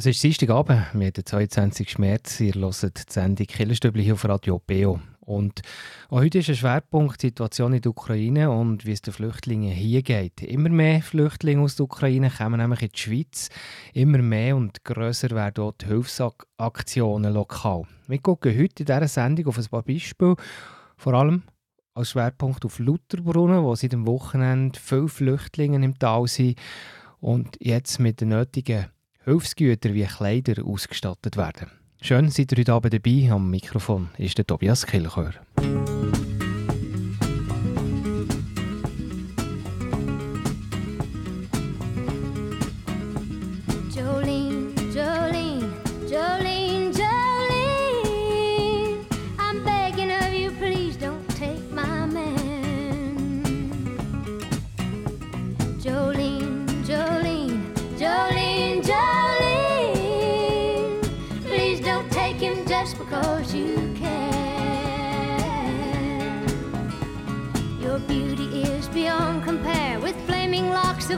Es ist Dienstagabend, wir haben den 22. März. Ihr hört die Sendung Killerstübli auf Radio BO. Und auch heute ist ein Schwerpunkt die Situation in der Ukraine und wie es den Flüchtlingen hier geht. Immer mehr Flüchtlinge aus der Ukraine kommen nämlich in die Schweiz. Immer mehr und grösser werden auch die Hilfsaktionen lokal. Wir gucken heute in dieser Sendung auf ein paar Beispiele, vor allem als Schwerpunkt auf Lutherbrunnen, wo seit dem Wochenende viele Flüchtlinge im Tal sind und jetzt mit den nötigen Hilfsgüter wie Kleider ausgestattet werden. Schön, seid ihr heute Abend dabei. Am Mikrofon ist der Tobias Kilchör.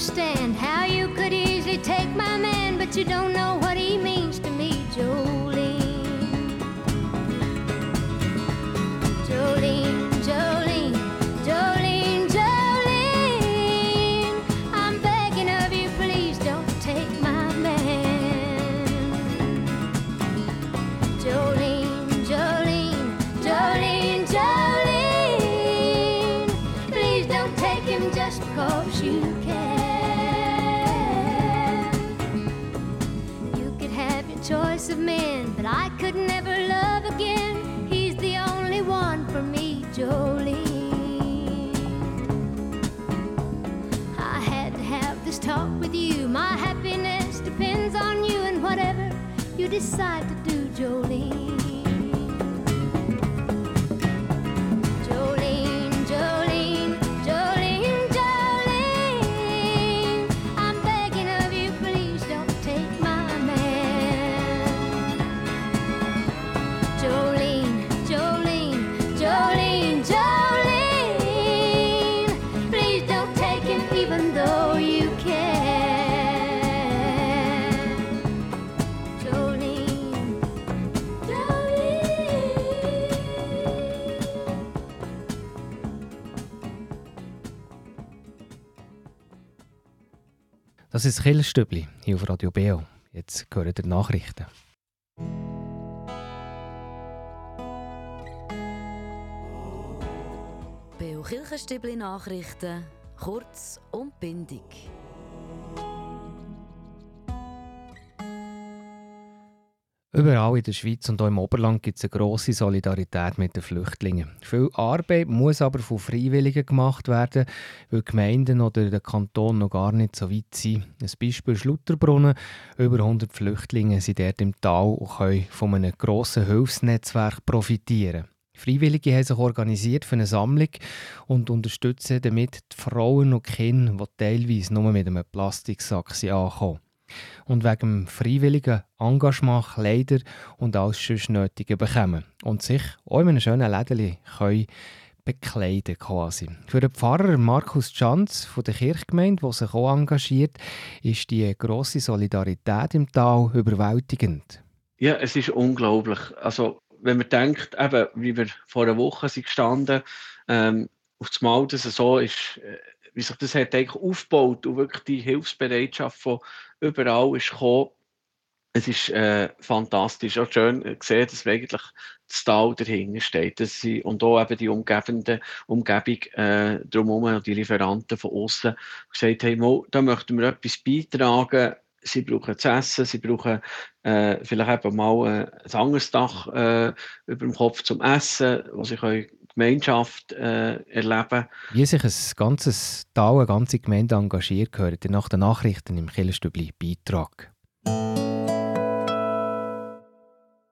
Understand how you could easily take my man, but you don't know what decide to do, Jolene. Das ist Killerstübli hier auf Radio Beo. Jetzt hören die Nachrichten. Beo Kirchenstübli Nachrichten, kurz und bindig. Überall in der Schweiz und auch im Oberland gibt es eine grosse Solidarität mit den Flüchtlingen. Viel Arbeit muss aber von Freiwilligen gemacht werden, weil Gemeinden oder der Kanton noch gar nicht so weit sind. Ein Beispiel ist Lutherbrunnen. Über 100 Flüchtlinge sind dort im Tal und können von einem grossen Hilfsnetzwerk profitieren. Freiwillige haben sich organisiert für eine Sammlung und unterstützen damit die Frauen und Kinder, die teilweise nur mit einem Plastiksack ankommen und wegen freiwilligen Engagement Kleider und alles sonst Nötige bekommen und sich auch in einem schönen Lädeli können bekleiden quasi. Für den Pfarrer Markus Schanz von der Kirchgemeinde, der sich auch engagiert, ist die grosse Solidarität im Tal überwältigend. Ja, es ist unglaublich. Also wenn man denkt, eben, wie wir vor einer Woche sind gestanden, ähm, auf das Mal, dass es so ist, äh, wie sich das hat eigentlich aufgebaut und wirklich die Hilfsbereitschaft von überall ist gekommen. Es ist äh, fantastisch, auch schön gesehen, dass eigentlich das Tal dahinter steht. Dass sie, und auch eben die umgebende Umgebung äh, drumherum die Lieferanten von außen gesagt haben, da möchten wir etwas beitragen, sie brauchen zu essen, sie brauchen äh, vielleicht eben mal äh, ein anderes Dach äh, über dem Kopf zum Essen, wo sie können Gemeinschaft äh, erleben. Wie sich ein ganzes Tal, eine ganze Gemeinde engagiert, gehört ihr nach den Nachrichten im Killerstübli Beitrag.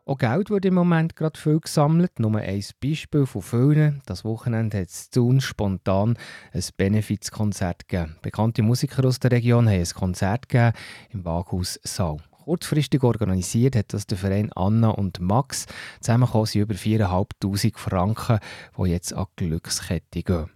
Auch Geld wird im Moment gerade viel gesammelt. Nur ein Beispiel von vielen. Das Wochenende hat es zu uns spontan ein Benefizkonzert gegeben. Bekannte Musiker aus der Region haben ein Konzert gegeben im Waghaus Saal. Kurzfristig organisiert hat das der Verein Anna und Max. Zusammen sind über 4'500 Franken, die jetzt an die Glückskette gehen.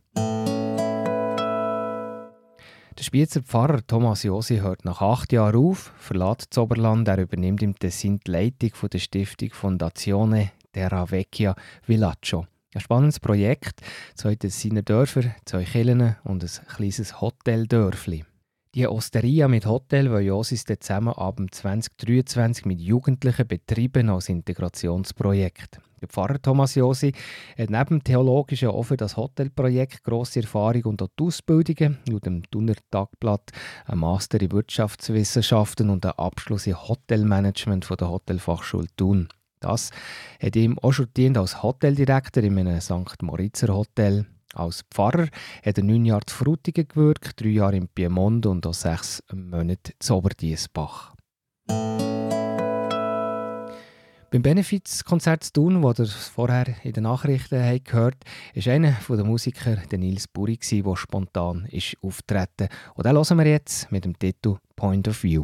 Der Spitzer Pfarrer Thomas Josi hört nach acht Jahren auf, verlässt das Oberland. Er übernimmt im Tessin die Leitung der Stiftung Fondazione Terra Vecchia Villaggio. Ein spannendes Projekt, zwei Tessiner Dörfer, zwei Kirchen und ein kleines Hoteldörfli. Die Osteria mit Hotel will Josis zusammen ab 2023 mit Jugendlichen betreiben als Integrationsprojekt. Der Pfarrer Thomas Josi hat neben dem theologischen für das Hotelprojekt grosse Erfahrung und auch die Ausbildungen, laut dem Thuner Tagblatt ein Master in Wirtschaftswissenschaften und ein Abschluss in Hotelmanagement von der Hotelfachschule Thun. Das hat ihm auch schon als Hoteldirektor in einem St. Moritzer Hotel. Als Pfarrer hat er neun Jahre zu Frutigen gewirkt, drei Jahre im Piemont und auch sechs Monate zu Oberdiesbach. Beim Benefizkonzert tun, das ihr vorher in den Nachrichten gehört habt, war einer der Musiker, der Nils Buri, der spontan ist Und den hören wir jetzt mit dem Titel Point of View.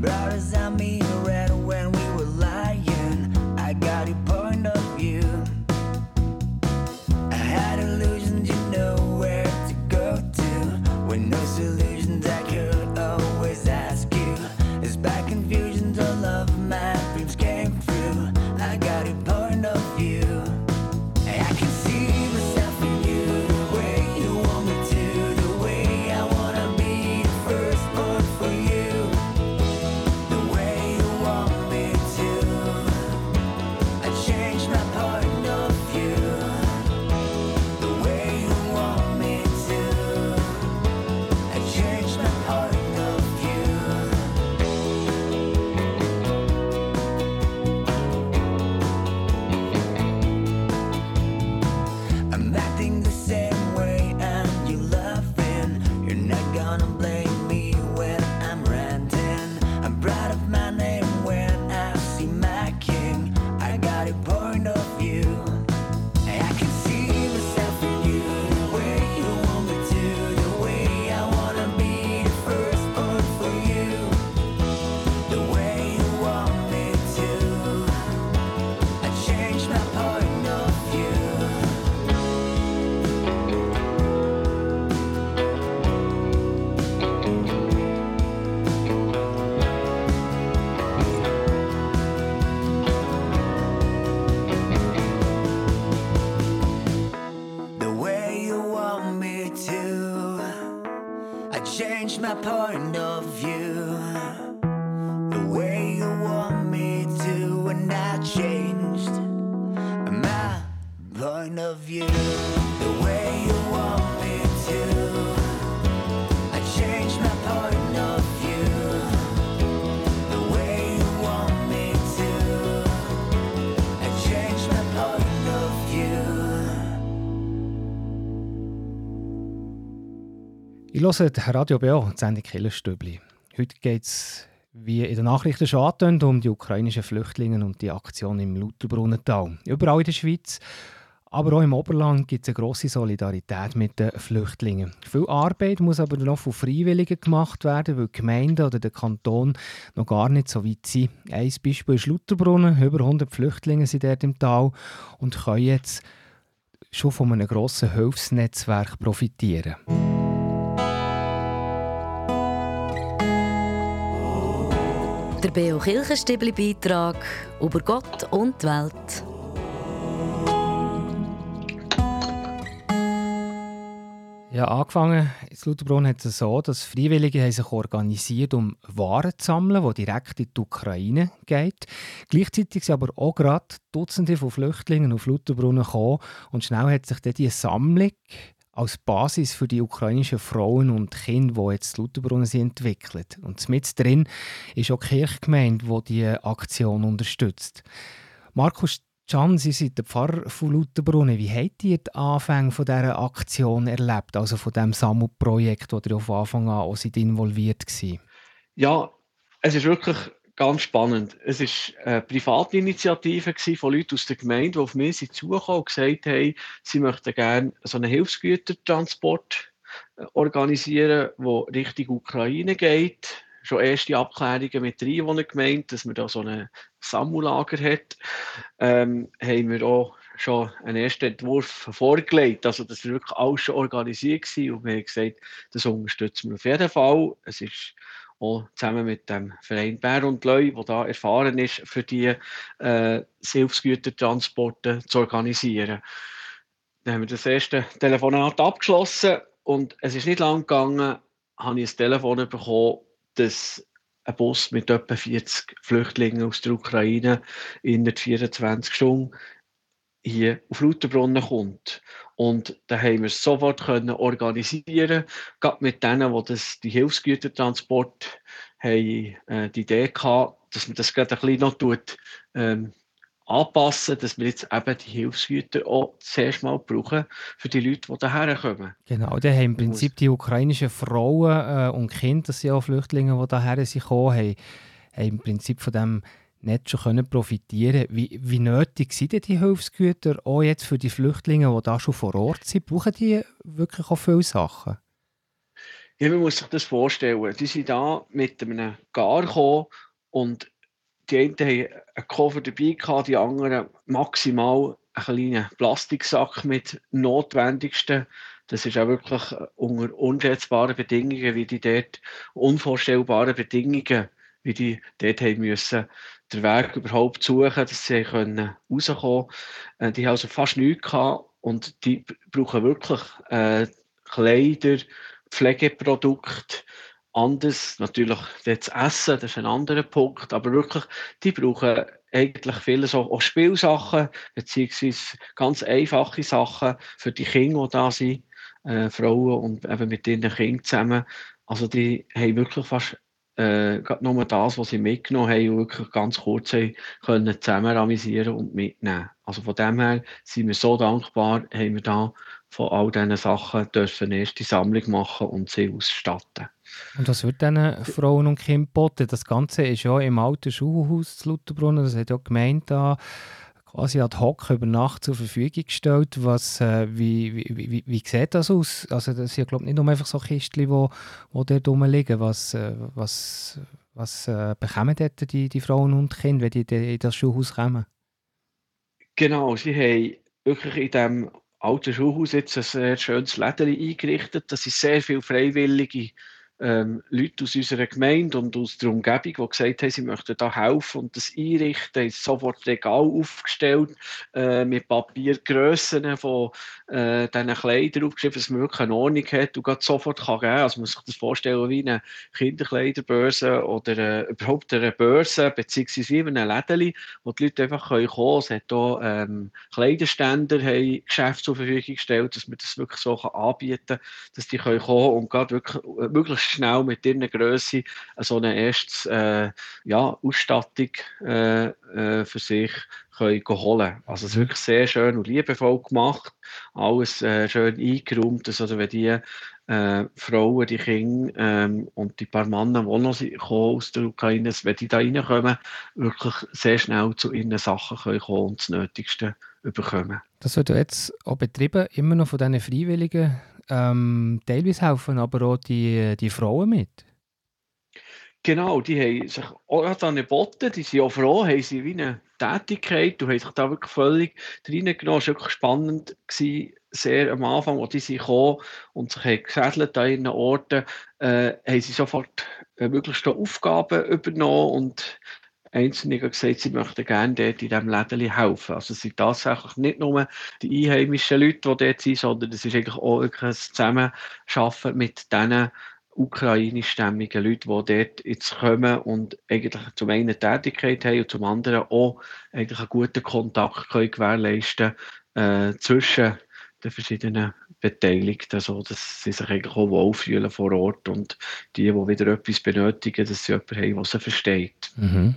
Barry's Ich höre Radio BO, die Sendung Killerstübli. Heute geht es, wie in den Nachrichten schon angetönt, um die ukrainischen Flüchtlinge und die Aktion im Lauterbrunnental. Überall in der Schweiz, aber auch im Oberland gibt es eine grosse Solidarität mit den Flüchtlingen. Viel Arbeit muss aber noch von Freiwilligen gemacht werden, weil die Gemeinde oder der Kanton noch gar nicht so weit sind. Ein Beispiel ist Lauterbrunnen. Über 100 Flüchtlinge sind dort im Tal und können jetzt schon von einem grossen Hilfsnetzwerk profitieren. Der Beo Kirchenstibli Beitrag über Gott und die Welt. Ja, angefangen in Lauterbrunn hat es so, dass Freiwillige haben sich organisiert, um Waren zu sammeln, die direkt in die Ukraine geht. Gleichzeitig sind aber auch gerade Dutzende von Flüchtlingen auf Lauterbrunnen gekommen und schnell hat sich diese Sammlung als Basis für die ukrainischen Frauen und Kinder, die jetzt Lutherbrunnen sind, entwickelt. Und mit drin ist auch die Kirchgemeinde, die diese Aktion unterstützt. Markus Can, Sie sind der Pfarrer von Lutherbrunnen. Wie habt ihr Anfänge von dieser Aktion erlebt, also von diesem Sammelprojekt, wo ihr von Anfang an auch involviert war? Ja, es ist wirklich ganz spannend. Es war eine Privatinitiative von Leuten aus der Gemeinde, die auf mich zugekommen und gesagt haben, sie möchten gerne so einen Hilfsgütertransport äh, organisieren, der Richtung Ukraine geht. Schon erste Abklärungen mit der Einwohnergemeinde, dass man da so ein Sammellager hat, ähm, haben wir auch schon einen ersten Entwurf vorgelegt. Also das war wirklich alles schon organisiert gewesen und wir haben gesagt, das unterstützen wir auf jeden Fall. Es ist auch zusammen mit dem Verein Bär und Leu, der da erfahren ist, für die äh, Hilfsgütertransporte zu organisieren. Dann haben wir das erste Telefonat abgeschlossen und es ist nicht lang gegangen, habe ich ein Telefon bekommen, dass ein Bus mit etwa 40 Flüchtlingen aus der Ukraine in 24 Stunden hier auf Lauterbrunnen kommt. Und da haben wir es sofort können organisieren gerade mit denen, die das, die Hilfsgütertransport haben, äh, die Idee gehabt, dass man das gerade ein bisschen noch tut, ähm, anpassen, dass wir jetzt eben die Hilfsgüter auch zuerst mal brauchen für die Leute, die hierher kommen. Genau, da haben im Prinzip die ukrainischen Frauen äh, und Kinder, das sind auch Flüchtlinge, die hierher sind, gekommen, haben, haben im Prinzip von dem nicht schon können profitieren wie, wie nötig sind denn die Hilfsgüter auch jetzt für die Flüchtlinge, die da schon vor Ort sind? Brauchen die wirklich auch viele Sachen? Ja, man muss sich das vorstellen. Die sind da mit einem Gar gekommen und die einen haben einen Koffer dabei gehabt, die anderen maximal einen kleinen Plastiksack mit Notwendigsten. Das ist auch wirklich unter unschätzbaren Bedingungen, wie die dort unvorstellbaren Bedingungen, wie die dort haben müssen den Weg überhaupt suchen, dass sie können rauskommen können. Äh, die haben also fast nichts gehabt und die brauchen wirklich äh, Kleider, Pflegeprodukte, anders natürlich das Essen, das ist ein anderer Punkt, aber wirklich, die brauchen eigentlich viele so auch Spielsachen, beziehungsweise ganz einfache Sachen für die Kinder, die da sind, äh, Frauen und eben mit ihren Kindern zusammen. Also die haben wirklich fast äh, nur das, was sie mitgenommen haben, wirklich ganz kurz haben, zusammen amüsieren und mitnehmen. Also von dem her sind wir so dankbar, haben wir da von all diesen Sachen dürfen eine erste Sammlung machen und sie ausstatten. Und was wird diesen Frauen und Kindern geboten? Das Ganze ist ja im alten Schulhaus zu Lutherbrunnen, das hat ja gemeint da quasi ad hoc über Nacht zur Verfügung gestellt. Was, äh, wie, wie, wie, wie sieht das aus? Also das sind glaube nicht nur einfach so Kistchen, die wo, wo dort rumliegen. Was, äh, was, was äh, bekommen dort die, die Frauen und Kinder, wenn die in das Schulhaus kommen? Genau, sie haben wirklich in diesem alten Schulhaus jetzt ein sehr schönes Läden eingerichtet. Das sind sehr viele Freiwillige ähm, Leute aus unserer Gemeinde und aus der Umgebung, die gesagt haben, sie möchten da helfen und das einrichten, haben sofort Regal aufgestellt äh, mit Papiergrössen von äh, diesen Kleidern aufgeschrieben, dass man wirklich eine Ordnung hat und gerade sofort kann geben. Also man muss sich das vorstellen wie eine Kinderkleiderbörse oder äh, überhaupt eine Börse, beziehungsweise wie eine Lädeli, wo die Leute einfach kommen können. Es hat hier ähm, Kleiderständer, haben Geschäfte zur Verfügung gestellt, dass man das wirklich so anbieten kann, dass die können kommen und gerade wirklich äh, möglichst schnell mit ihrer Größe so eine erste äh, ja, Ausstattung äh, äh, für sich können holen. Also es ist wirklich sehr schön und liebevoll gemacht, alles äh, schön eingeräumt, also wenn die äh, Frauen, die Kinder ähm, und die paar Männer, die noch aus der Ukraine, wenn die da reinkommen, wirklich sehr schnell zu ihren Sachen kommen und das Nötigste bekommen. Das wird jetzt auch betrieben, immer noch von diesen Freiwilligen ähm, teilweise helfen aber auch die, die Frauen mit. Genau, die haben sich auch angeboten, die sind auch froh, haben sie wie eine Tätigkeit, du hast sich da wirklich völlig reingenommen, es war wirklich spannend, gewesen, sehr am Anfang, als die sind gekommen und sich haben gesättelt an ihren Orten, äh, haben sie sofort äh, möglichst Aufgaben übernommen und Einzelne gesagt, sie möchten gerne dort in diesem Läden helfen. Also sind tatsächlich nicht nur die einheimischen Leute, die dort sind, sondern es ist eigentlich auch ein Zusammenarbeiten mit diesen ukrainischstämmigen Leuten, die dort jetzt kommen und eigentlich zum einen Tätigkeit haben und zum anderen auch eigentlich einen guten Kontakt können gewährleisten äh, zwischen den verschiedenen Beteiligten, so dass sie sich eigentlich auch wohlfühlen vor Ort und die, die wieder etwas benötigen, dass sie jemanden haben, der sie versteht. Mhm.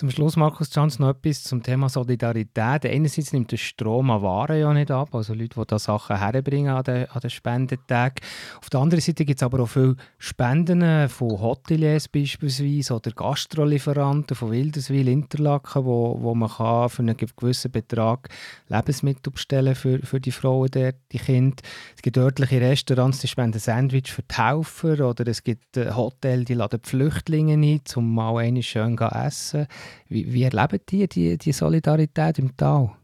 Zum Schluss, Markus Chanz, noch etwas zum Thema Solidarität. Einerseits nimmt der Strom an Waren ja nicht ab, also Leute, die da Sachen herbringen an den, an den Spendentagen. Auf der anderen Seite gibt es aber auch viele Spenden von Hoteliers beispielsweise oder Gastrolieferanten von Wilderswil, Interlaken, wo, wo man kann für einen gewissen Betrag Lebensmittel bestellen für, für die Frauen, der, die Kinder. Es gibt örtliche Restaurants, die spenden Sandwich für Helfer oder es gibt äh, Hotels, die laden Flüchtlinge ein, um mal eine schön zu essen. Wie, wie erleben die, die die Solidarität im Tal?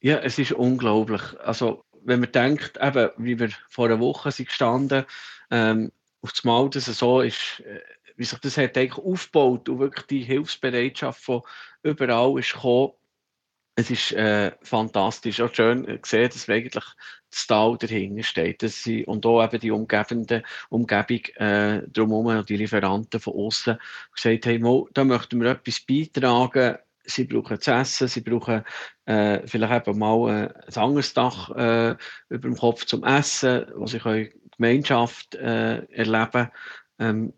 Ja, es ist unglaublich. Also, wenn man denkt, eben, wie wir vor einer Woche sind gestanden, ähm, auf das Mal, dass es so ist, äh, wie sich das hat eigentlich aufgebaut und wirklich die Hilfsbereitschaft von überall ist gekommen, es ist äh, fantastisch, auch schön gesehen, dass eigentlich das Tal dahinter steht. Dass sie, und auch eben die umgebende Umgebung äh, drumherum und die Lieferanten von außen gesagt haben, da möchten wir etwas beitragen, sie brauchen zu essen, sie brauchen äh, vielleicht eben mal äh, ein anderes Dach äh, über dem Kopf zum Essen, wo sie können Gemeinschaft äh, erleben ähm,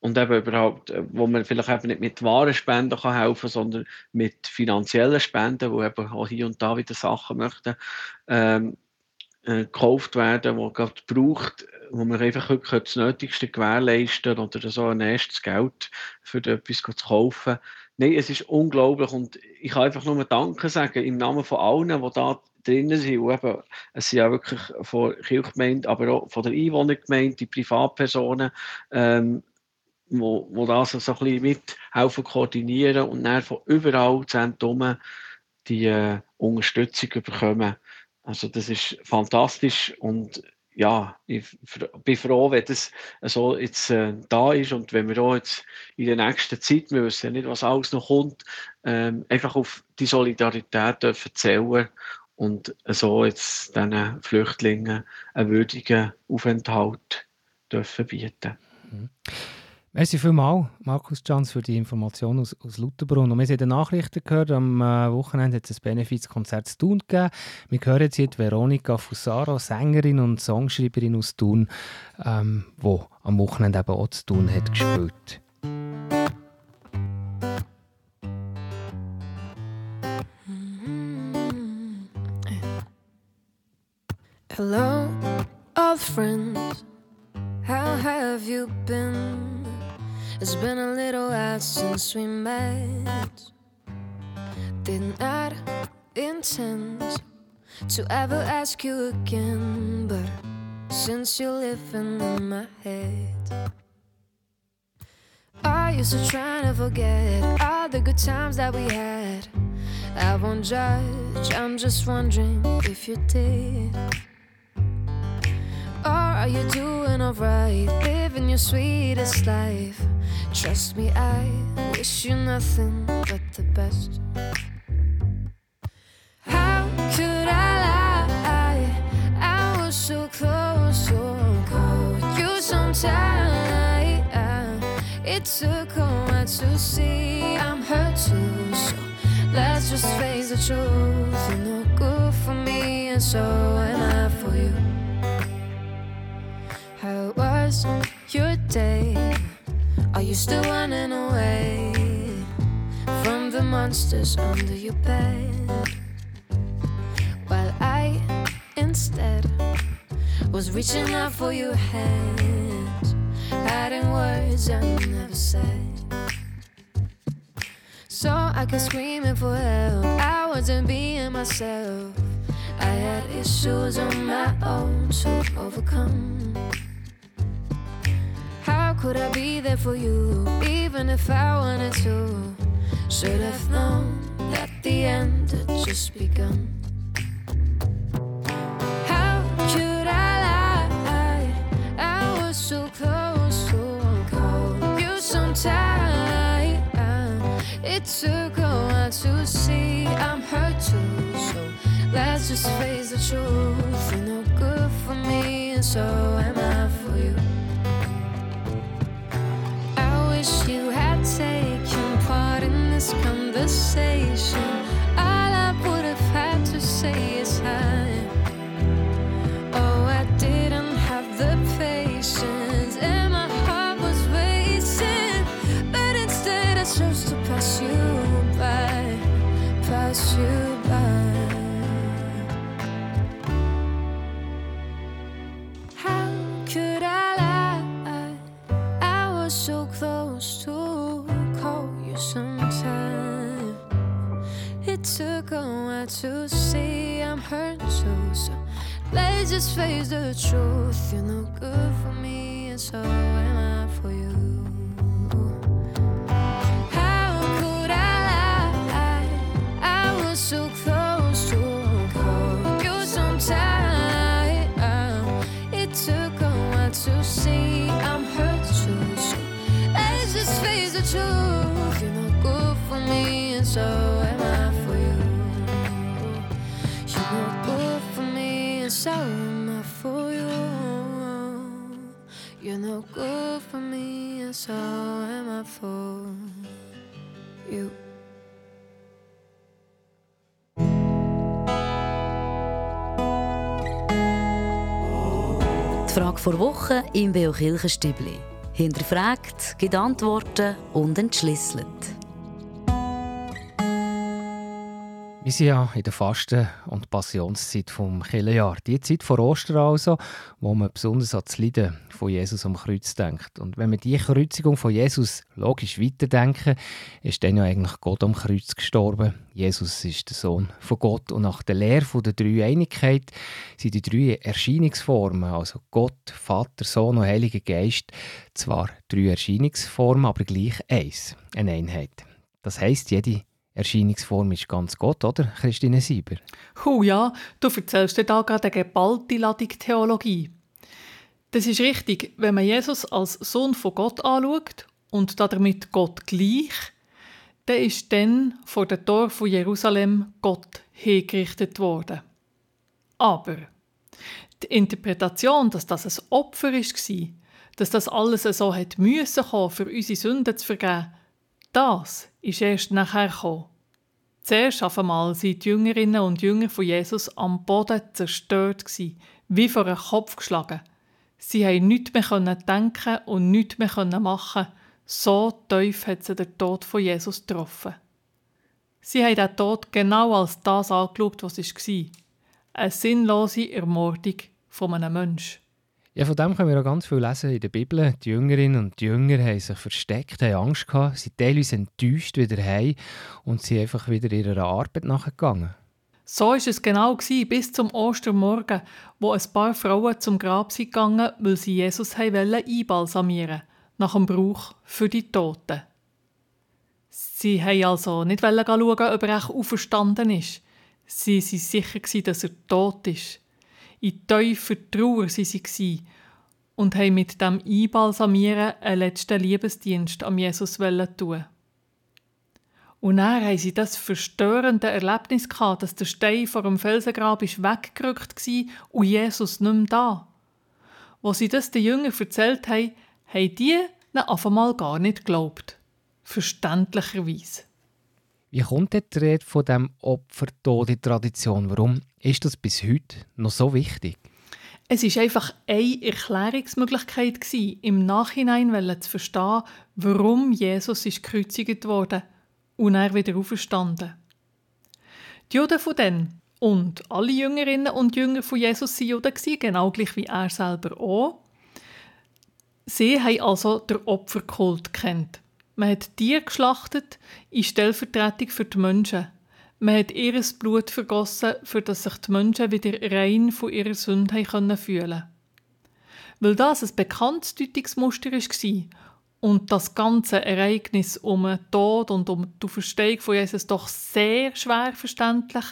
und eben überhaupt, äh, wo man vielleicht eben nicht mit Warenspenden kann helfen sondern mit finanziellen Spenden, wo eben auch hier und da wieder Sachen möchten. Ähm, äh, gekauft werden, die gerade braucht, wo man einfach wirklich das Nötigste gewährleisten oder so ein erstes Geld für etwas zu kaufen. Nein, es ist unglaublich und ich kann einfach nur Danke sagen im Namen von allen, die da drinnen sind. Eben, es sind ja wirklich von der Kirchgemeinde, aber auch von der Einwohnergemeinde, die Privatpersonen, ähm, wo, wo das so ein bisschen mithelfen koordinieren und dann von überall Zentren die Unterstützung bekommen. Also das ist fantastisch und ja, ich bin froh, wenn das so jetzt äh, da ist und wenn wir auch jetzt in der nächsten Zeit, wir wissen ja nicht, was alles noch kommt, ähm, einfach auf die Solidarität dürfen zählen und so jetzt diesen Flüchtlingen einen würdigen Aufenthalt dürfen bieten. Mhm. Merci vielmals, Markus Jans, für die Information aus, aus Lauterbrunn. Und wir haben Nachrichten gehört, am äh, Wochenende hat es ein Benefizkonzert zu Thun gegeben. Wir hören jetzt hier Veronika Fusaro, Sängerin und Songschreiberin aus Thun, ähm, die am Wochenende eben auch zu Thun hat gespielt. Hello, since we met. Did not intend to ever ask you again, but since you're living in my head, I used to try to forget all the good times that we had. I won't judge, I'm just wondering if you did. Or are you doing alright, living your sweetest life? Trust me, I wish you nothing but the best. How could I lie? I was so close, so cold. You sometimes. It took a while to see I'm hurt too. So let's just face the truth. You're no good for me, and so am I for you. How was your day? Are you still running away from the monsters under your bed? While I instead was reaching out for your hand, adding words I never said. So I kept screaming for help. I wasn't being myself. I had issues on my own to overcome. Could I be there for you, even if I wanted to? Should have known that the end had just begun. How could I lie? I was so close, so cold. You so tight. It took a while to see I'm hurt too. So let's just face the truth. You're no good for me, and so am I you had taken part in this conversation. All I would have had to say to see I'm hurt too, so let's just face the truth. You're no good for me, and so am I for you. How could I lie? I was so close to call you sometime. It took a while to see I'm hurt too, so let's just face the truth. You're not good for me, and so No good for me, and so am I for you. Die Frage vor Woche im Beo Kirchenstübli. Hinterfragt, gibt Antworten und entschlüsselt. Wir sind ja in der Fasten- und Passionszeit vom Kirchenjahr. Die Zeit vor Ostern also, wo man besonders an das Leiden von Jesus am Kreuz denkt. Und wenn wir die Kreuzigung von Jesus logisch weiterdenken, ist dann ja eigentlich Gott am Kreuz gestorben. Jesus ist der Sohn von Gott und nach der Lehre der Dreieinigkeit sind die drei Erscheinungsformen, also Gott, Vater, Sohn und Heiliger Geist, zwar drei Erscheinungsformen, aber gleich eins, eine Einheit. Das heißt, jede Erscheinungsform ist ganz Gott, oder, Christine Sieber? Huh, ja, du erzählst dir da gerade eine geballte Ladung Theologie. Das ist richtig, wenn man Jesus als Sohn von Gott anschaut und damit Gott gleich, dann ist dann vor dem Tor von Jerusalem Gott hingerichtet worden. Aber die Interpretation, dass das ein Opfer war, dass das alles so hat müssen für unsere Sünden zu vergeben, das ist erst nachher gekommen. Zuerst einmal sind die Jüngerinnen und Jünger von Jesus am Boden zerstört wie vor einen Kopf geschlagen. Sie haben nichts mehr denken und nichts mehr machen. So tief hat sie der Tod von Jesus getroffen. Sie haben den Tod genau als das angeschaut, was es war. Eine sinnlose Ermordung von einem Menschen. Ja, von dem können wir auch ganz viel lesen in der Bibel. Die Jüngerinnen und die Jünger haben sich versteckt, haben Angst gehabt, sind teilweise enttäuscht wieder heim und sind einfach wieder ihrer Arbeit nachgegangen. So war es genau bis zum Ostermorgen, wo ein paar Frauen zum Grab sind gegangen, weil sie Jesus einbalsamieren nach dem Brauch für die Toten. Sie wollten also nicht schauen, ob er auferstanden ist. Sie waren sicher, dass er tot ist. In tiefer Trauer waren sie und haben mit dem Einbalsamieren einen letzten Liebesdienst am Jesus tun. Und dann haben sie das verstörende Erlebnis dass der Stein vor dem Felsengrab weggerückt war und Jesus nicht mehr da. Wo sie das den Jüngern erzählt haben, haben die ihn auf einmal gar nicht geglaubt. Verständlicherweise. Wie kommt die Rede von dem Opfertod in Tradition? Warum ist das bis heute noch so wichtig? Es ist einfach eine Erklärungsmöglichkeit gewesen, im Nachhinein zu verstehen, warum Jesus ist gekreuzigt wurde und er wieder auferstanden. Die Juden von dann und alle Jüngerinnen und Jünger von Jesus waren Juden, genau gleich wie er selber auch. Sie haben also den Opferkult kennt. Man hat Tiere geschlachtet in Stellvertretung für die Menschen. Man hat ihr Blut vergossen, für dass sich die Menschen wieder rein von ihrer Sünde fühlen konnten. Weil das ein bekanntes Deutungsmuster war und das ganze Ereignis um den Tod und um die Verstehung von Jesus doch sehr schwer verständlich,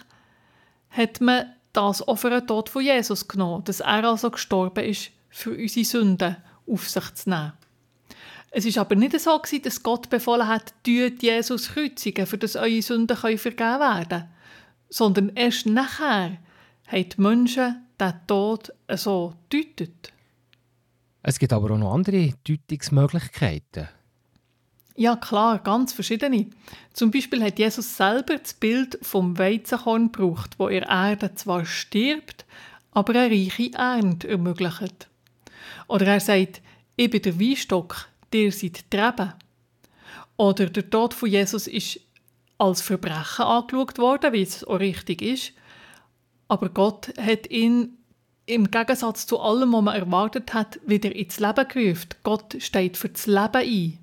hat man das auch für den Tod von Jesus genommen, dass er also gestorben ist, für unsere Sünden auf sich zu nehmen. Es ist aber nicht so, dass Gott befohlen hat, tut Jesus kreuzigen, für dass eure Sünden vergeben werden können. Sondern erst nachher haben die Menschen den Tod so deutet. Es gibt aber auch noch andere Deutungsmöglichkeiten. Ja, klar, ganz verschiedene. Zum Beispiel hat Jesus selber das Bild vom Weizenkorn gebraucht, wo er Erde zwar stirbt, aber eine reiche Ernte ermöglicht. Oder er sagt, ich bin der Weinstock, der seid die Reben. Oder der Tod von Jesus ist als Verbrechen angeschaut worden, wie es auch richtig ist. Aber Gott hat ihn im Gegensatz zu allem, was man erwartet hat, wieder ins Leben gerufen. Gott steht für das Leben ein.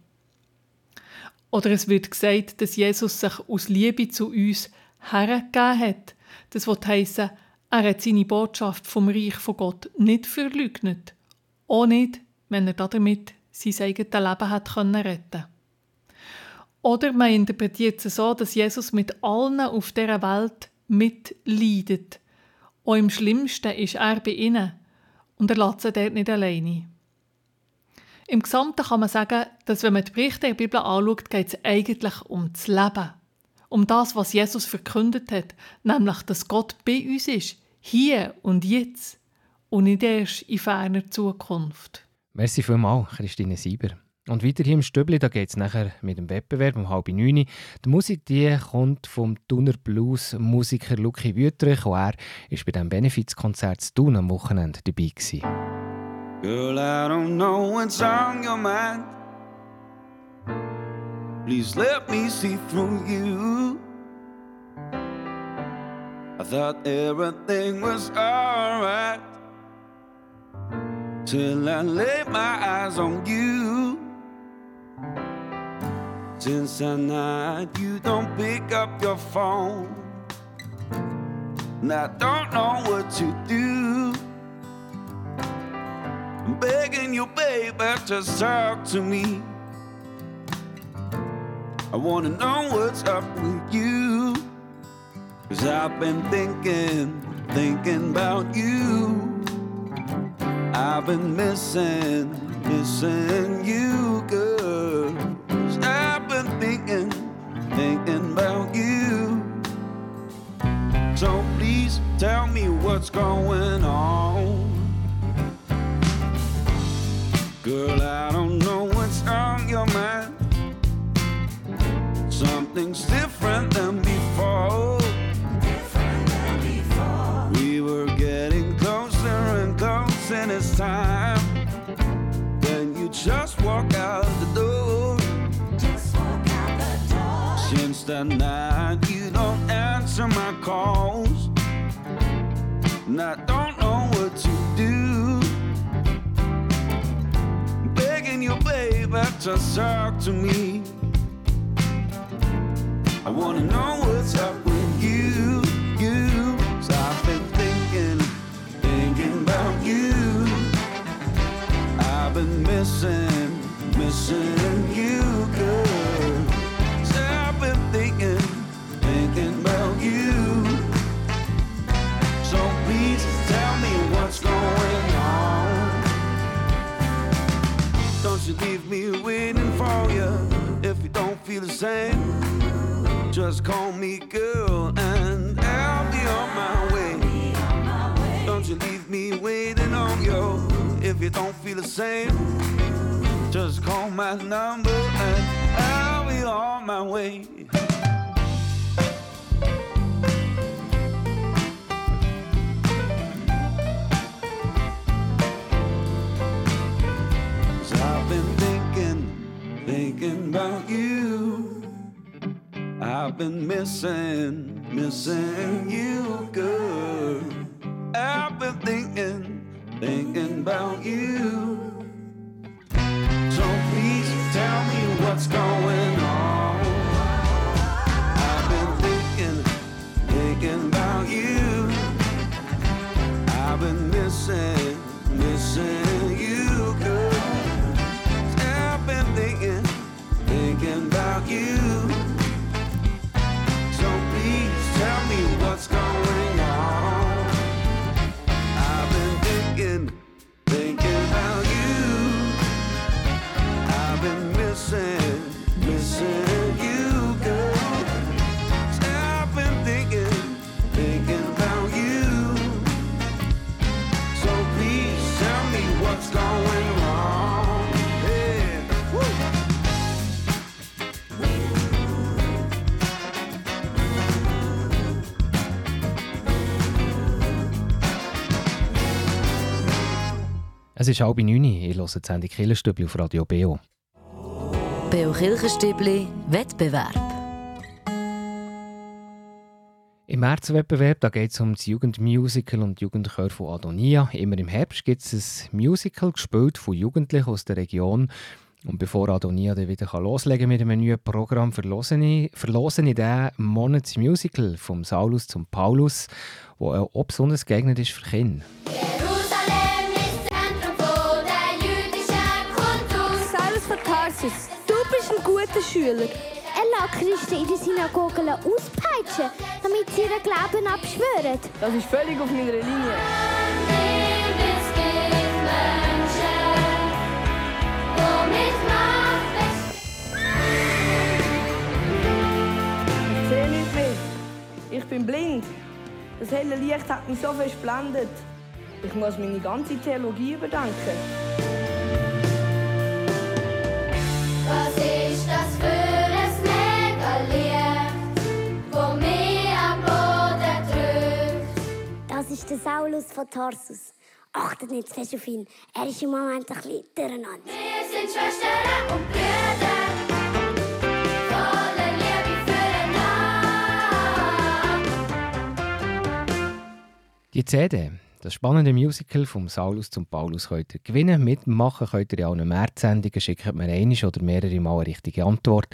Oder es wird gesagt, dass Jesus sich aus Liebe zu uns hergegeben hat. Das will heissen, er hat seine Botschaft vom Reich von Gott nicht verleugnet. Auch nicht, wenn er damit sein eigenes Leben hat können retten Oder man interpretiert es so, dass Jesus mit allen auf dieser Welt mitleidet. Auch im Schlimmsten ist er bei ihnen und er lässt sie dort nicht alleine. Im Gesamten kann man sagen, dass wenn man die Berichte der Bibel anschaut, geht es eigentlich um das Leben. Um das, was Jesus verkündet hat, nämlich, dass Gott bei uns ist, hier und jetzt und nicht erst in ferner Zukunft. Merci vielmals, Christine Sieber. Und weiter hier im Stübli, da geht es nachher mit dem Wettbewerb um halb neun. Die Musik die kommt vom Thuner Blues Musiker Lucky Wüttrich. Und er war bei diesem Benefizkonzert zu Thun am Wochenende dabei. Gewesen. Girl, I don't know what's on your mind. Please let me see through you. I thought everything was alright till I lay my eyes on you. Since that night, you don't pick up your phone, and I don't know what to do. I'm begging you, baby, just talk to me. I wanna know what's up with you. Cause I've been thinking, thinking about you. I've been missing, missing you, girl. I've been thinking, thinking about you. So please tell me what's going on. Girl, I don't know what's on your mind. Something's That night, you don't answer my calls. And I don't know what to do. Begging you, baby, just talk to me. I wanna know what's up leave me waiting for you if you don't feel the same. Just call me girl and I'll be on my way. Don't you leave me waiting on you if you don't feel the same. Just call my number and I'll be on my way. Thinking, about you. I've been missing, missing you, girl. I've been thinking, thinking about you. So please tell me what's going on. I've been thinking, thinking about you. I've been missing, missing you. Es ist halb neun, ich höre die Sendung Killerstübli auf Radio BO. Beo Kirchenstübli Wettbewerb. Im Märzwettbewerb da geht es um das Jugendmusical und Jugendchor von Adonia. Immer im Herbst gibt es ein Musical, gespielt von Jugendlichen aus der Region. Und bevor Adonia dann wieder loslegen mit einem neuen Programm, verlosen ich, verlosen ich den Monatsmusical vom Saulus zum Paulus, wo auch besonders geeignet ist für Kinder. Tarsus, du bist ein guter Schüler. Er lässt Christen in den Synagogen auspeitschen, damit sie ihren Glauben abschwören. Das ist völlig auf meiner Linie. Ich sehe nicht mehr. Ich bin blind. Das helle Licht hat mich so versblendet. Ich muss meine ganze Theologie überdenken. Das ist der Saulus von Tarsus. Achtet nicht zu fest auf ihn. Er ist im Moment ein bisschen durcheinander. Wir sind Schwestern und Brüder, voller Liebe füreinander. Die CD, das spannende Musical vom Saulus zum Paulus könnt ihr gewinnen. Mitmachen könnt ihr in allen Märzsendungen. Schickt mir eine oder mehrere Mal eine richtige Antwort.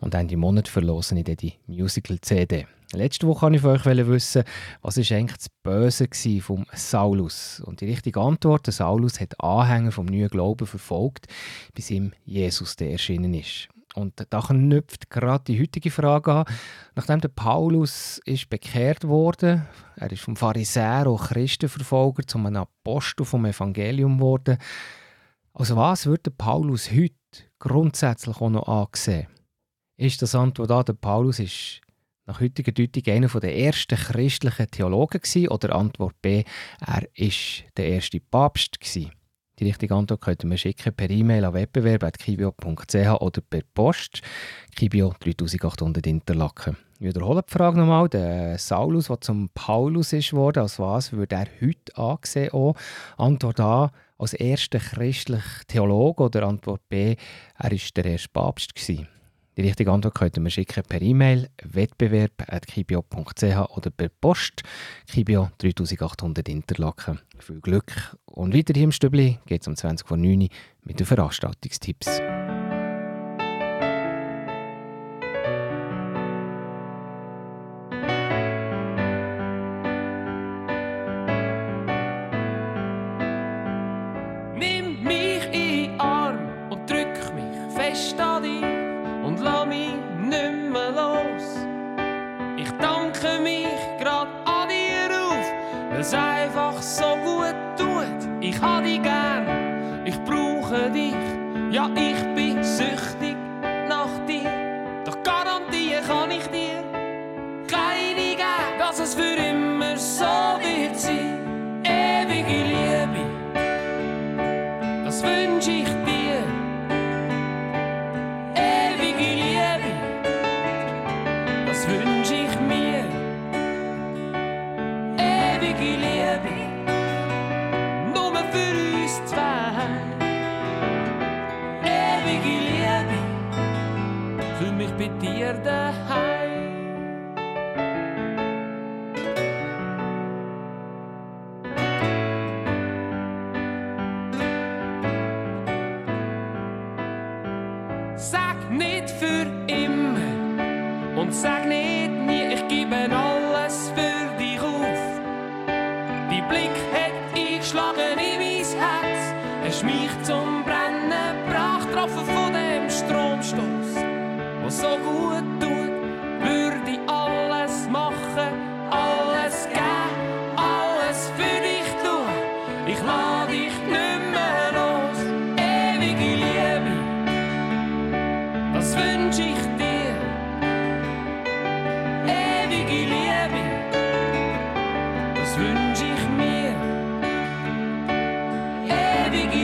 Und Ende Monat verlosen ich dann die Musical-CD. Letzte Woche wollte ich von euch wissen, was ist eigentlich das Böse vom Saulus? Und die richtige Antwort, der Saulus hat Anhänger vom neuen Glauben verfolgt, bis ihm Jesus der erschienen ist. Und da knüpft gerade die heutige Frage an. Nachdem der Paulus ist bekehrt wurde, er ist vom Pharisäer und Christenverfolger zu einem Apostel vom Evangelium geworden. Also was wird der Paulus heute grundsätzlich auch noch angesehen? Ist das Antwort A, der Paulus ist nach heutiger Deutung einer der ersten christlichen Theologen gewesen, oder Antwort B, er ist der erste Papst gewesen? Die richtige Antwort könnt ihr mir schicken per E-Mail an wettbewerb.kibio.ch oder per Post. Kibio 3800 Interlaken. Ich wiederhole die Frage nochmal. Der Saulus, der zum Paulus ist worden, als was würde er heute angesehen? Auch? Antwort A, als erster christlicher Theologe oder Antwort B, er war der erste Papst. Gewesen. Die richtige Antwort könnt ihr mir schicken per E-Mail wettbewerb.kibio.ch oder per Post Kibio 3800 Interlaken. Viel Glück und weiter hier im Stübli geht es um 20 vor 9 Uhr mit den Veranstaltungstipps. beginning.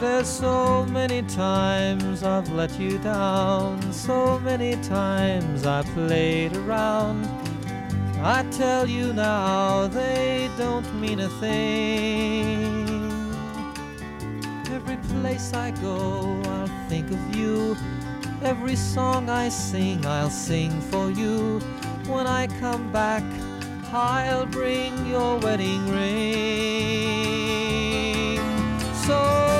There's so many times I've let you down, so many times I played around. I tell you now, they don't mean a thing. Every place I go, I'll think of you. Every song I sing, I'll sing for you. When I come back, I'll bring your wedding ring. So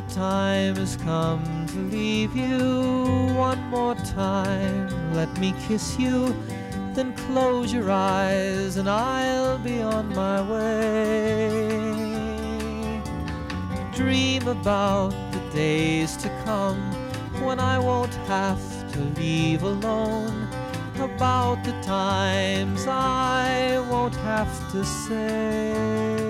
the time has come to leave you one more time. Let me kiss you, then close your eyes, and I'll be on my way. Dream about the days to come when I won't have to leave alone. About the times I won't have to say.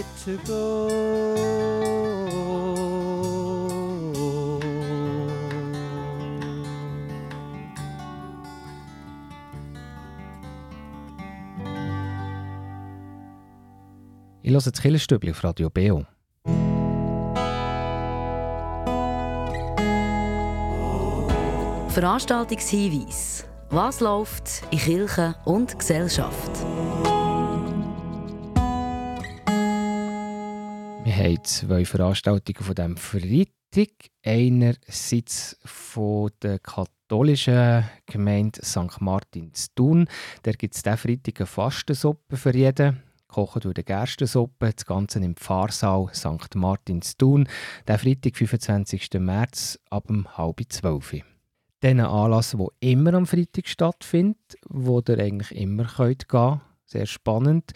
Hate to go. Ich höre das Killerstübli auf Radio Beo. Veranstaltungshinweis. Was läuft in Kirche und Gesellschaft? Haben zwei Veranstaltungen von diesem Freitag. Einerseits von der katholischen Gemeinde St. Martin Thun. Da gibt es diesen Freitag eine Fastensuppe für jeden. Kochen durch die Gerstensuppe, das Ganze im Pfarrsaal St. Martin zu Thun. Der Freitag, 25. März, ab halb zwölf. Ein Anlass, der immer am Freitag stattfindet, wo ihr eigentlich immer könnt gehen Sehr spannend.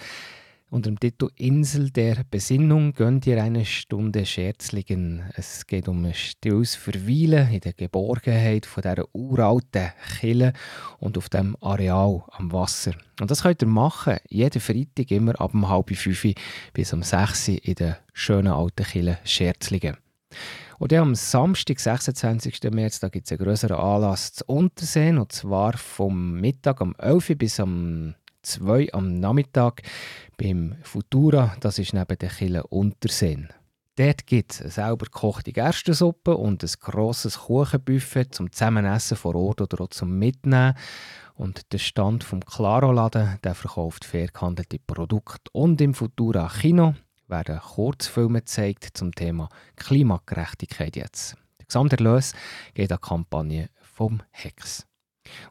Unter dem Titel Insel der Besinnung gönnt ihr eine Stunde Scherzlingen. Es geht um ein stilles Verweilen in der Geborgenheit von dieser uralten Kille und auf dem Areal am Wasser. Und das könnt ihr machen, jeden Freitag immer ab um halb fünf bis um sechs in der schönen alten Kille Scherzlingen. Und dann am Samstag, 26. März, gibt es einen größeren Anlass zu Unterseen, und zwar vom Mittag um 11 Uhr bis um 2 Uhr am Nachmittag beim Futura, das ist neben der Kille Unterseen. Dort gibt es eine selber gekochte Gerstensuppe und ein grosses Kuchenbuffet zum Zusammenessen vor Ort oder auch zum Mitnehmen. Und der Stand vom Claro-Laden der verkauft fair gehandelte Produkte. Und im Futura Kino werden Kurzfilme gezeigt zum Thema Klimagerechtigkeit jetzt. Der Gesamterlös geht an die Kampagne vom Hex.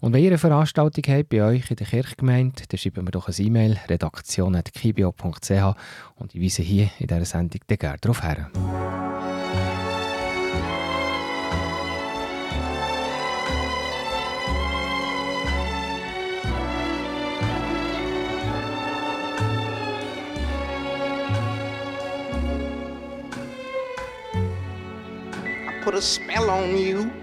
Und wenn ihr eine Veranstaltung habt bei euch in der Kirchgemeinde, dann schreibt mir doch eine E-Mail redaktion.kibio.ch und ich weise hier in dieser Sendung gerne darauf her. Put a spell on you.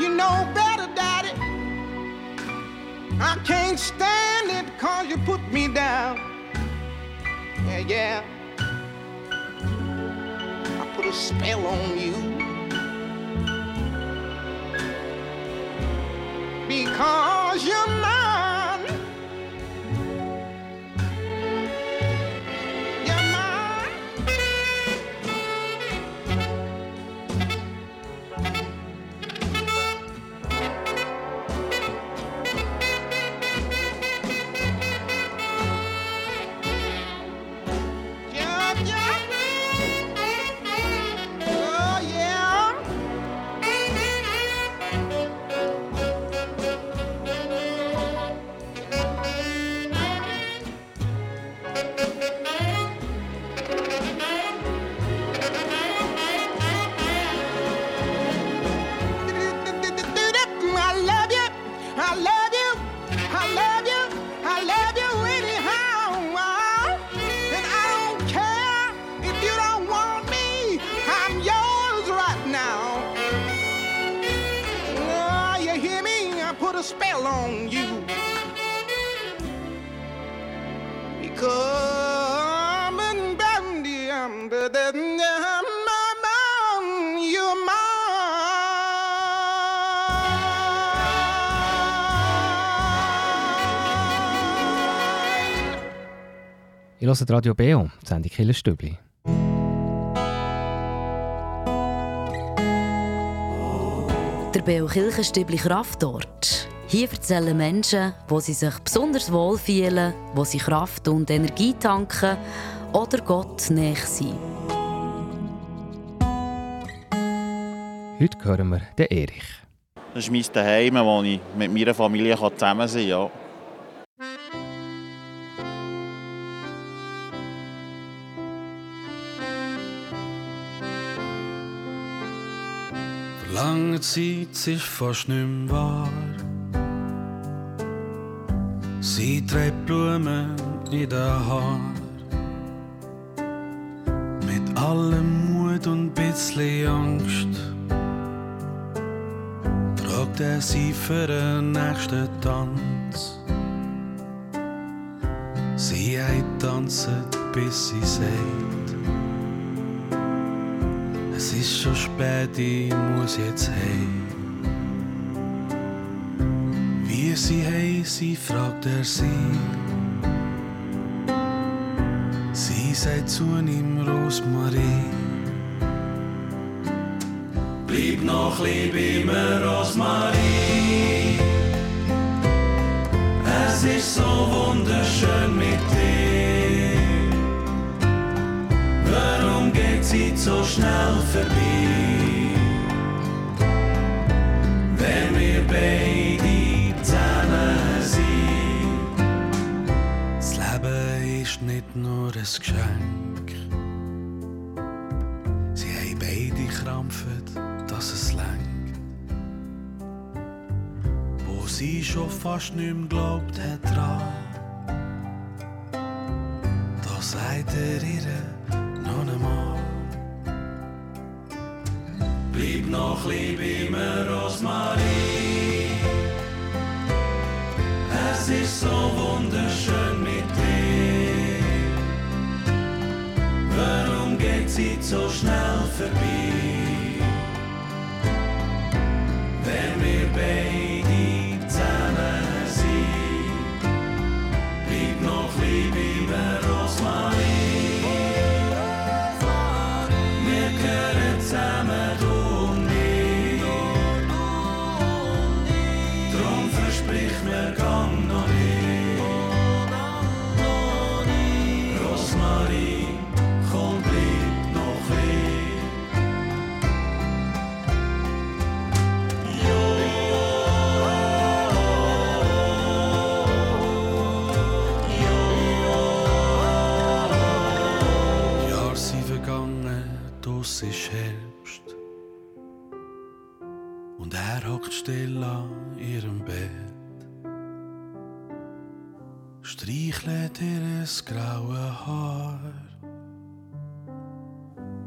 You know better, Daddy. I can't stand it cause you put me down. Yeah, yeah. I put a spell on you. Because you're mine. Ich höre Radio Beo, die Sendung Killerstübli. Der Beo Kirchenstübli Kraftort. Hier erzählen Menschen, wo sie sich besonders wohl fühlen, wo sie Kraft und Energie tanken oder Gott näher sind. Heute hören wir den Erich. Das ist mein Zuhause, wo ich mit meiner Familie zusammen sein kann. Ja. Lange Zeit ist fast nicht wahr. Sie trägt Blumen in den Haar. Mit allem Mut und bisschen Angst tragt er sie für den nächsten Tanz. Sie hat tanzt, bis sie sagt, es ist schon spät, ich muss jetzt heim. Wie sie heisst, fragt er sie. Sie sagt zu ihm Rosmarie. Bleib noch lieb immer Rosmarie. Es ist so wunderschön mit dir. Sie so schnell vorbei? Wenn wir beide zusammen sind. Das Leben ist nicht nur ein Geschenk. Sie haben beide krampfen, dass es längt. Wo sie schon fast nicht mehr glaubt hat dran. Da sagt er ihr Noch lieb immer Rosmarie. Es ist so wunderschön mit dir. Warum geht sie so schnell vorbei? Still an ihrem Bett. Streichelt ihr graue Haar.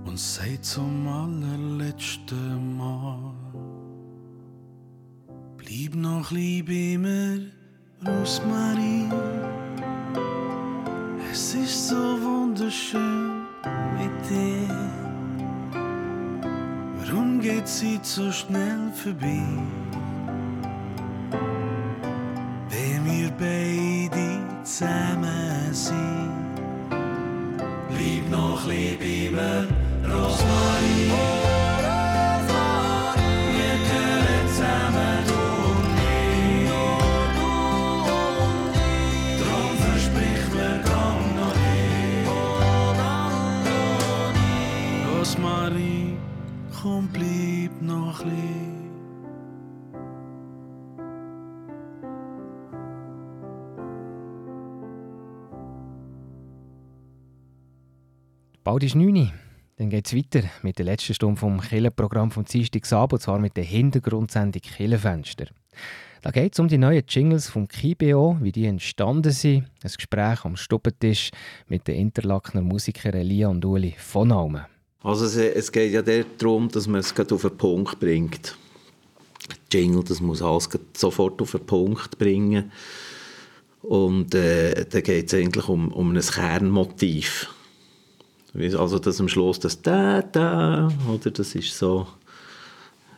Und sagt zum allerletzten Mal: Bleib noch lieb immer, Rosmarie. Es ist so wunderschön mit dir. Warum geht sie so schnell vorbei? Bald ist 9 Uhr. Dann geht es weiter mit der letzten Stunde vom Killenprogramm vom Dienstagsabend, und zwar mit der Hintergrundsendung Killenfenster. Da geht es um die neuen Jingles vom KIBO, wie die entstanden sind. Ein Gespräch am Stuppentisch mit den Interlakener Musikern Elia und Uli von Almen. Also es, es geht ja darum, dass man es auf den Punkt bringt. Jingle, das muss alles sofort auf den Punkt bringen. Und äh, da geht es eigentlich um, um ein Kernmotiv. Also das am Schluss, das da, da, oder das ist so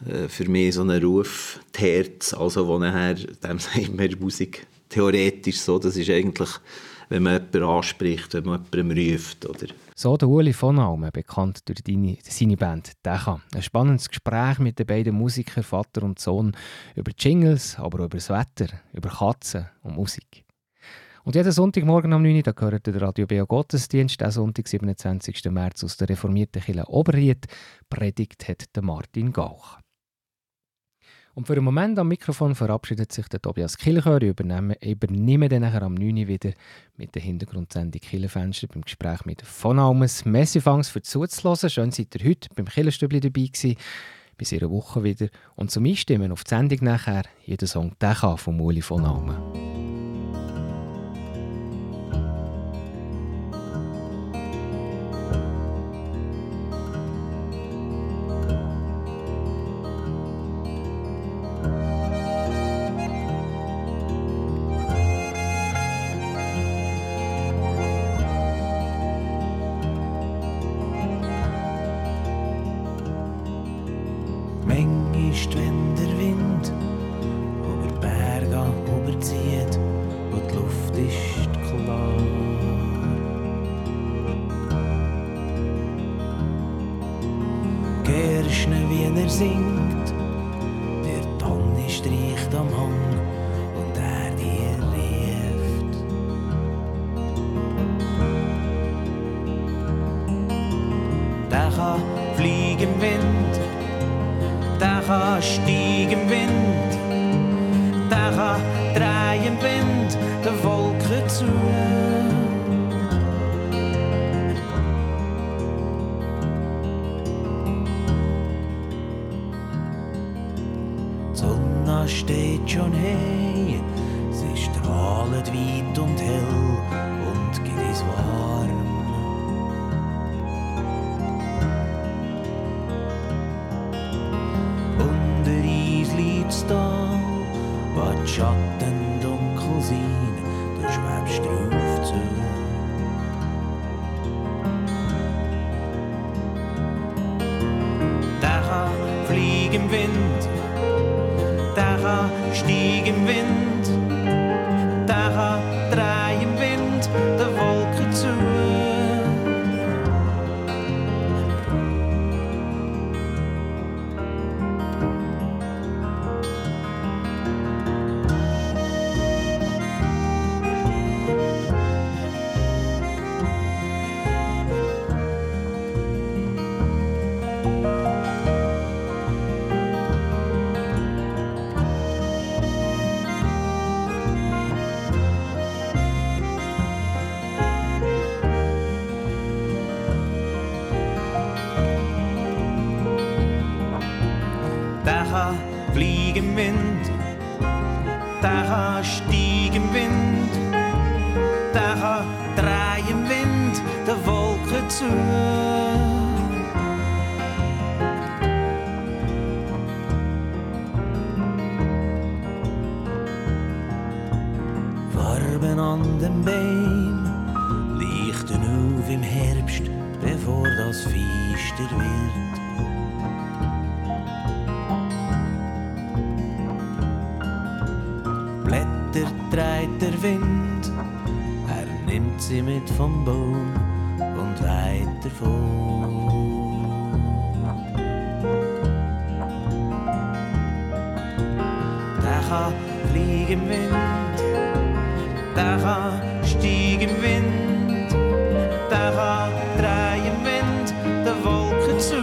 äh, für mich so ein Ruf, Herz, also wo nachher, dem sagt man Musik theoretisch so, das ist eigentlich, wenn man jemanden anspricht, wenn man jemanden ruft, oder So der Uli von Almen, bekannt durch deine, seine Band Decha. Ein spannendes Gespräch mit den beiden Musikern, Vater und Sohn, über Jingles, aber auch über das Wetter, über Katzen und Musik. Und jeden Sonntagmorgen um 9 Uhr, da gehört der Radio Beo Gottesdienst, der Sonntag, 27. März aus der reformierten Kirche Oberried. Predigt hat der Martin Gauch. Und für einen Moment am Mikrofon verabschiedet sich der Tobias Kilchör. Ich übernehme, übernehme dann nachher am 9. Uhr wieder mit der Hintergrundsendung Killenfenster beim Gespräch mit von Almes. Messi fangs für zuzuhören. Schön seid ihr heute beim Killenstübli dabei gewesen. Bis in einer Woche wieder. Und zum Einstimmen auf die Sendung nachher jeder Song «Decha» von Muli von Almen. Wo die Schatten Der kann fliegen im Wind, der kann steigen im Wind, der kann drehen im Wind, der Wolken zu.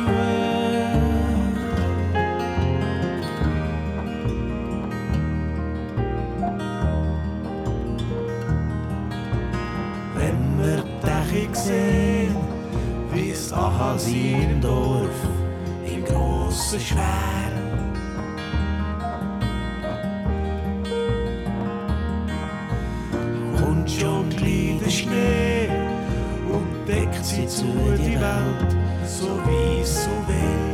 Wenn wir Dächer sehen, wie es Ahasi im Dorf, im grossen Schwer. Zu die Welt, so wie so weh.